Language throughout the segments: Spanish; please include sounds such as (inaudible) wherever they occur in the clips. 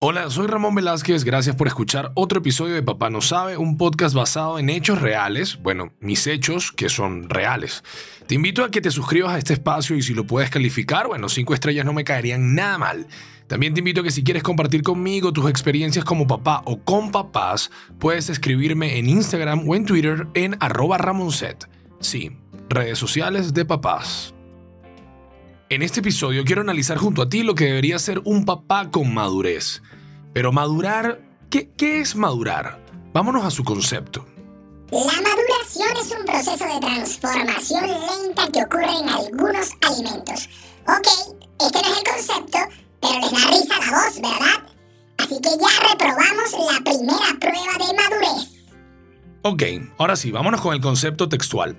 Hola, soy Ramón Velázquez, gracias por escuchar otro episodio de Papá No Sabe, un podcast basado en hechos reales, bueno, mis hechos que son reales. Te invito a que te suscribas a este espacio y si lo puedes calificar, bueno, cinco estrellas no me caerían nada mal. También te invito a que si quieres compartir conmigo tus experiencias como papá o con papás, puedes escribirme en Instagram o en Twitter en arroba ramonset. Sí, redes sociales de papás. En este episodio quiero analizar junto a ti lo que debería ser un papá con madurez. Pero madurar, ¿qué, qué es madurar? Vámonos a su concepto. La maduración es un proceso de transformación lenta que ocurre en algunos alimentos. Ok, este no es el concepto, pero les da risa la voz, ¿verdad? Así que ya reprobamos la primera prueba de madurez. Ok, ahora sí, vámonos con el concepto textual.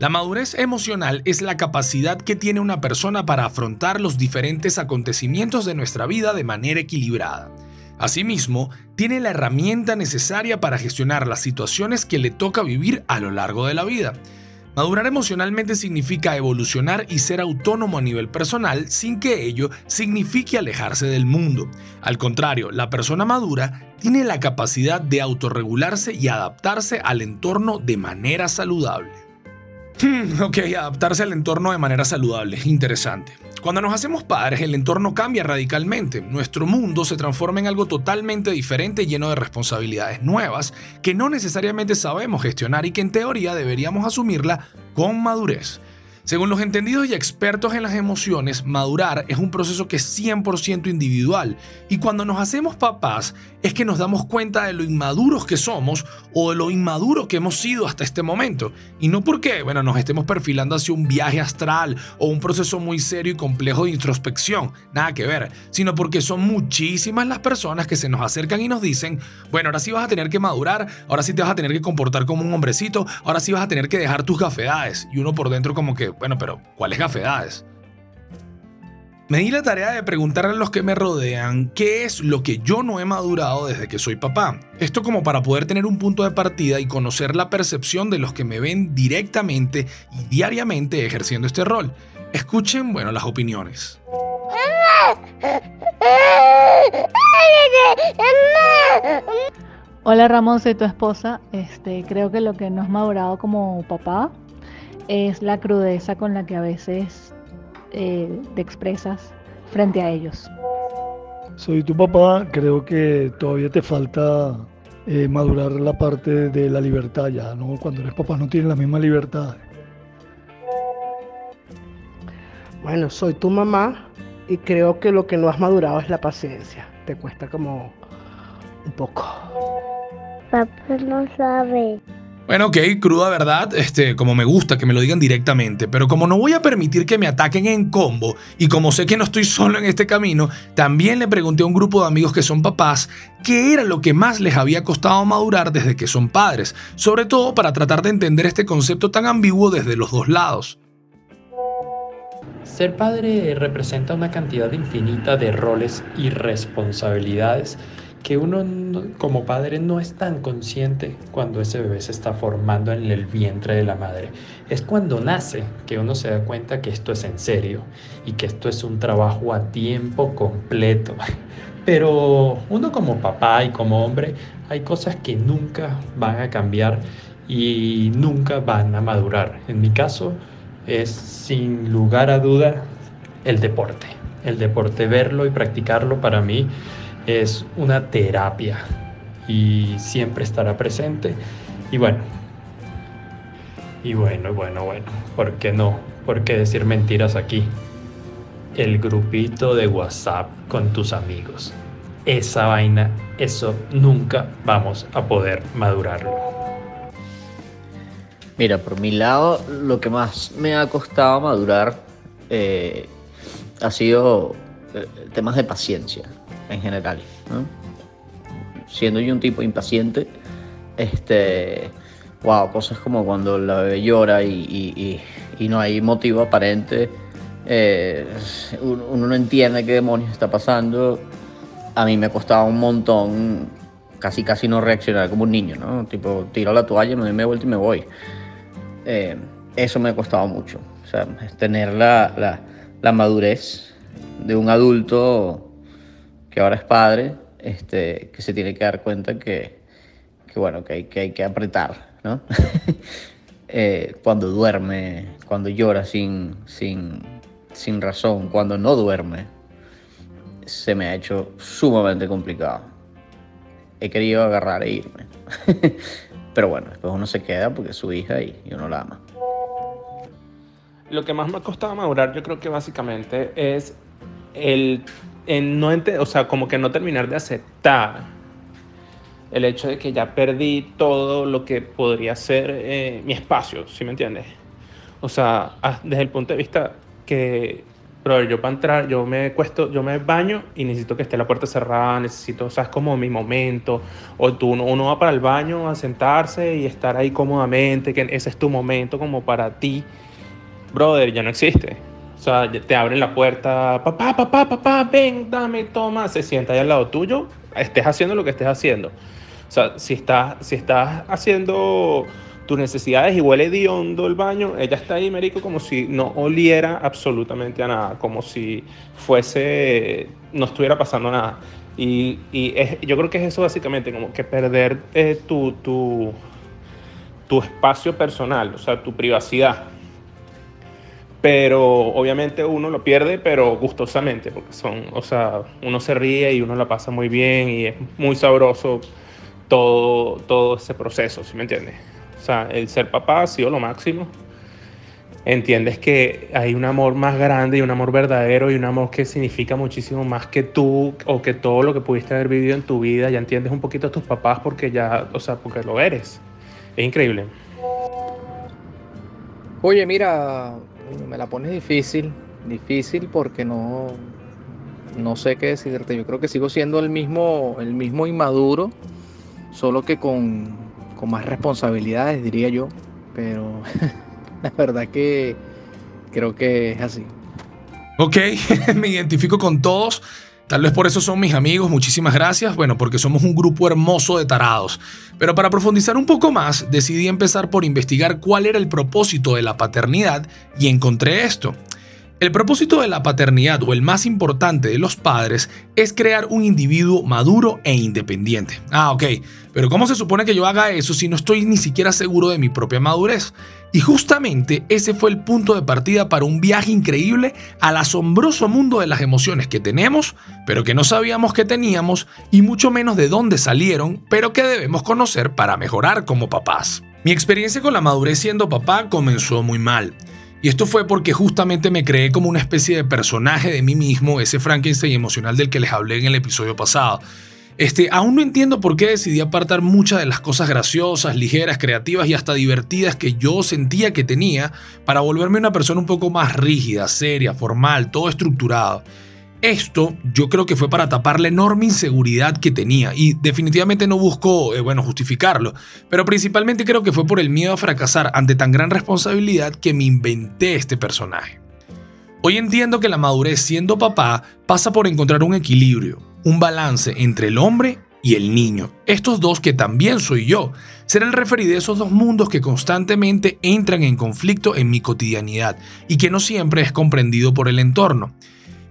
La madurez emocional es la capacidad que tiene una persona para afrontar los diferentes acontecimientos de nuestra vida de manera equilibrada. Asimismo, tiene la herramienta necesaria para gestionar las situaciones que le toca vivir a lo largo de la vida. Madurar emocionalmente significa evolucionar y ser autónomo a nivel personal sin que ello signifique alejarse del mundo. Al contrario, la persona madura tiene la capacidad de autorregularse y adaptarse al entorno de manera saludable. Hmm, ok, adaptarse al entorno de manera saludable, interesante. Cuando nos hacemos padres, el entorno cambia radicalmente. Nuestro mundo se transforma en algo totalmente diferente, lleno de responsabilidades nuevas que no necesariamente sabemos gestionar y que en teoría deberíamos asumirla con madurez. Según los entendidos y expertos en las emociones, madurar es un proceso que es 100% individual y cuando nos hacemos papás es que nos damos cuenta de lo inmaduros que somos o de lo inmaduro que hemos sido hasta este momento. Y no porque, bueno, nos estemos perfilando hacia un viaje astral o un proceso muy serio y complejo de introspección, nada que ver, sino porque son muchísimas las personas que se nos acercan y nos dicen, bueno, ahora sí vas a tener que madurar, ahora sí te vas a tener que comportar como un hombrecito, ahora sí vas a tener que dejar tus gafedades. Y uno por dentro como que, bueno, pero ¿cuáles gafedades? Me di la tarea de preguntarle a los que me rodean qué es lo que yo no he madurado desde que soy papá. Esto como para poder tener un punto de partida y conocer la percepción de los que me ven directamente y diariamente ejerciendo este rol. Escuchen, bueno, las opiniones. Hola Ramón, soy tu esposa. Este, creo que lo que no has madurado como papá es la crudeza con la que a veces eh, te expresas frente a ellos. Soy tu papá, creo que todavía te falta eh, madurar la parte de la libertad ya, ¿no? Cuando eres papá no tienes la misma libertad. Bueno, soy tu mamá y creo que lo que no has madurado es la paciencia. Te cuesta como un poco. Papá no sabe. Bueno, ok, cruda verdad, este, como me gusta que me lo digan directamente, pero como no voy a permitir que me ataquen en combo y como sé que no estoy solo en este camino, también le pregunté a un grupo de amigos que son papás qué era lo que más les había costado madurar desde que son padres, sobre todo para tratar de entender este concepto tan ambiguo desde los dos lados. Ser padre representa una cantidad infinita de roles y responsabilidades que uno como padre no es tan consciente cuando ese bebé se está formando en el vientre de la madre. Es cuando nace que uno se da cuenta que esto es en serio y que esto es un trabajo a tiempo completo. (laughs) Pero uno como papá y como hombre hay cosas que nunca van a cambiar y nunca van a madurar. En mi caso es sin lugar a duda el deporte. El deporte, verlo y practicarlo para mí es una terapia y siempre estará presente. Y bueno, y bueno, bueno, bueno, ¿por qué no? ¿Por qué decir mentiras aquí? El grupito de WhatsApp con tus amigos. Esa vaina, eso nunca vamos a poder madurarlo. Mira, por mi lado, lo que más me ha costado madurar eh, ha sido eh, temas de paciencia en general. Siendo yo un tipo impaciente, este, wow, cosas como cuando la bebé llora y, no hay motivo aparente, eh, uno, no entiende qué demonios está pasando. A mí me costaba un montón casi casi no reaccionar como un niño, ¿no? Tipo, tiro la toalla, me doy media vuelta y me voy. Eh, eso me ha costado mucho. O sea, tener la, la madurez de un adulto que ahora es padre, este, que se tiene que dar cuenta que, que bueno, que hay, que hay que apretar, ¿no? (laughs) Eh, cuando duerme, cuando llora sin, sin, sin razón, cuando no duerme, se me ha hecho sumamente complicado. He querido agarrar e irme. (laughs) Pero bueno, después uno se queda porque es su hija y, uno la ama. Lo que más me ha costado madurar, yo creo que básicamente es el, no o sea, como que no terminar de aceptar el hecho de que ya perdí todo lo que podría ser eh, mi espacio, ¿sí me entiendes? O sea, desde el punto de vista que pero yo para entrar, yo me cuesto, yo me baño y necesito que esté la puerta cerrada, necesito, o sea, es como mi momento. O tú, uno, va para el baño a sentarse y estar ahí cómodamente, que ese es tu momento como para ti. Brother, ya no existe. O sea, te abren la puerta, papá, papá, papá, ven, dame, toma, se sienta ahí al lado tuyo, estés haciendo lo que estés haciendo. O sea, si estás, si estás haciendo tus necesidades y huele hondo el baño, ella está ahí, Merico, como si no oliera absolutamente a nada, como si fuese, no estuviera pasando nada. Y, y yo creo que es eso básicamente, como que perder eh, tu, tu, tu espacio personal, o sea, tu privacidad. Pero obviamente uno lo pierde, pero gustosamente, porque son, o sea, uno se ríe y uno la pasa muy bien y es muy sabroso todo, todo ese proceso, ¿sí me entiendes? O sea, el ser papá ha sido lo máximo. Entiendes que hay un amor más grande y un amor verdadero y un amor que significa muchísimo más que tú o que todo lo que pudiste haber vivido en tu vida. Ya entiendes un poquito a tus papás porque ya, o sea, porque lo eres. Es increíble. Oye, mira, me la pones difícil, difícil porque no, no sé qué decirte. Yo creo que sigo siendo el mismo, el mismo inmaduro, solo que con, con más responsabilidades, diría yo, pero (laughs) la verdad que creo que es así. Ok, (laughs) me identifico con todos. Tal vez por eso son mis amigos, muchísimas gracias. Bueno, porque somos un grupo hermoso de tarados. Pero para profundizar un poco más, decidí empezar por investigar cuál era el propósito de la paternidad y encontré esto. El propósito de la paternidad o el más importante de los padres es crear un individuo maduro e independiente. Ah, ok, pero ¿cómo se supone que yo haga eso si no estoy ni siquiera seguro de mi propia madurez? Y justamente ese fue el punto de partida para un viaje increíble al asombroso mundo de las emociones que tenemos, pero que no sabíamos que teníamos y mucho menos de dónde salieron, pero que debemos conocer para mejorar como papás. Mi experiencia con la madurez siendo papá comenzó muy mal. Y esto fue porque justamente me creé como una especie de personaje de mí mismo, ese Frankenstein emocional del que les hablé en el episodio pasado. Este, aún no entiendo por qué decidí apartar muchas de las cosas graciosas, ligeras, creativas y hasta divertidas que yo sentía que tenía para volverme una persona un poco más rígida, seria, formal, todo estructurado. Esto yo creo que fue para tapar la enorme inseguridad que tenía y definitivamente no busco, eh, bueno, justificarlo, pero principalmente creo que fue por el miedo a fracasar ante tan gran responsabilidad que me inventé este personaje. Hoy entiendo que la madurez siendo papá pasa por encontrar un equilibrio, un balance entre el hombre y el niño, estos dos que también soy yo, ser el referí de esos dos mundos que constantemente entran en conflicto en mi cotidianidad y que no siempre es comprendido por el entorno.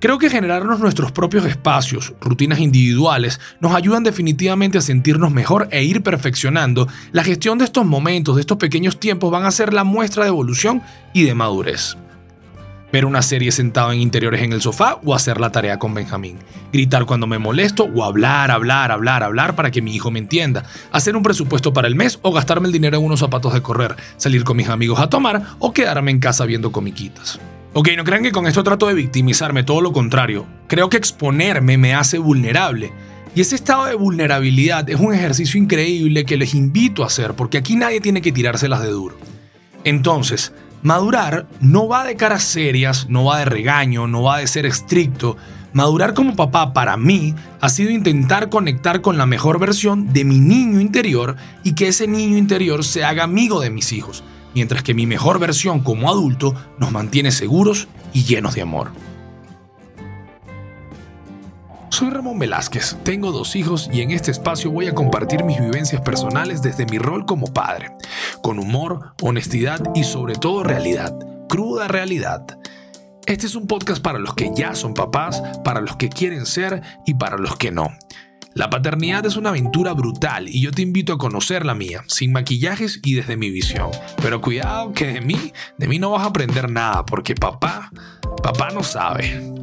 Creo que generarnos nuestros propios espacios, rutinas individuales, nos ayudan definitivamente a sentirnos mejor e ir perfeccionando. La gestión de estos momentos, de estos pequeños tiempos, van a ser la muestra de evolución y de madurez. Ver una serie sentado en interiores en el sofá o hacer la tarea con Benjamín. Gritar cuando me molesto o hablar, hablar, hablar, hablar para que mi hijo me entienda. Hacer un presupuesto para el mes o gastarme el dinero en unos zapatos de correr. Salir con mis amigos a tomar o quedarme en casa viendo comiquitas. Ok, no crean que con esto trato de victimizarme, todo lo contrario. Creo que exponerme me hace vulnerable. Y ese estado de vulnerabilidad es un ejercicio increíble que les invito a hacer, porque aquí nadie tiene que tirárselas de duro. Entonces, madurar no va de caras serias, no va de regaño, no va de ser estricto. Madurar como papá para mí ha sido intentar conectar con la mejor versión de mi niño interior y que ese niño interior se haga amigo de mis hijos mientras que mi mejor versión como adulto nos mantiene seguros y llenos de amor. Soy Ramón Velázquez, tengo dos hijos y en este espacio voy a compartir mis vivencias personales desde mi rol como padre, con humor, honestidad y sobre todo realidad, cruda realidad. Este es un podcast para los que ya son papás, para los que quieren ser y para los que no. La paternidad es una aventura brutal y yo te invito a conocer la mía, sin maquillajes y desde mi visión. Pero cuidado que de mí, de mí no vas a aprender nada porque papá, papá no sabe.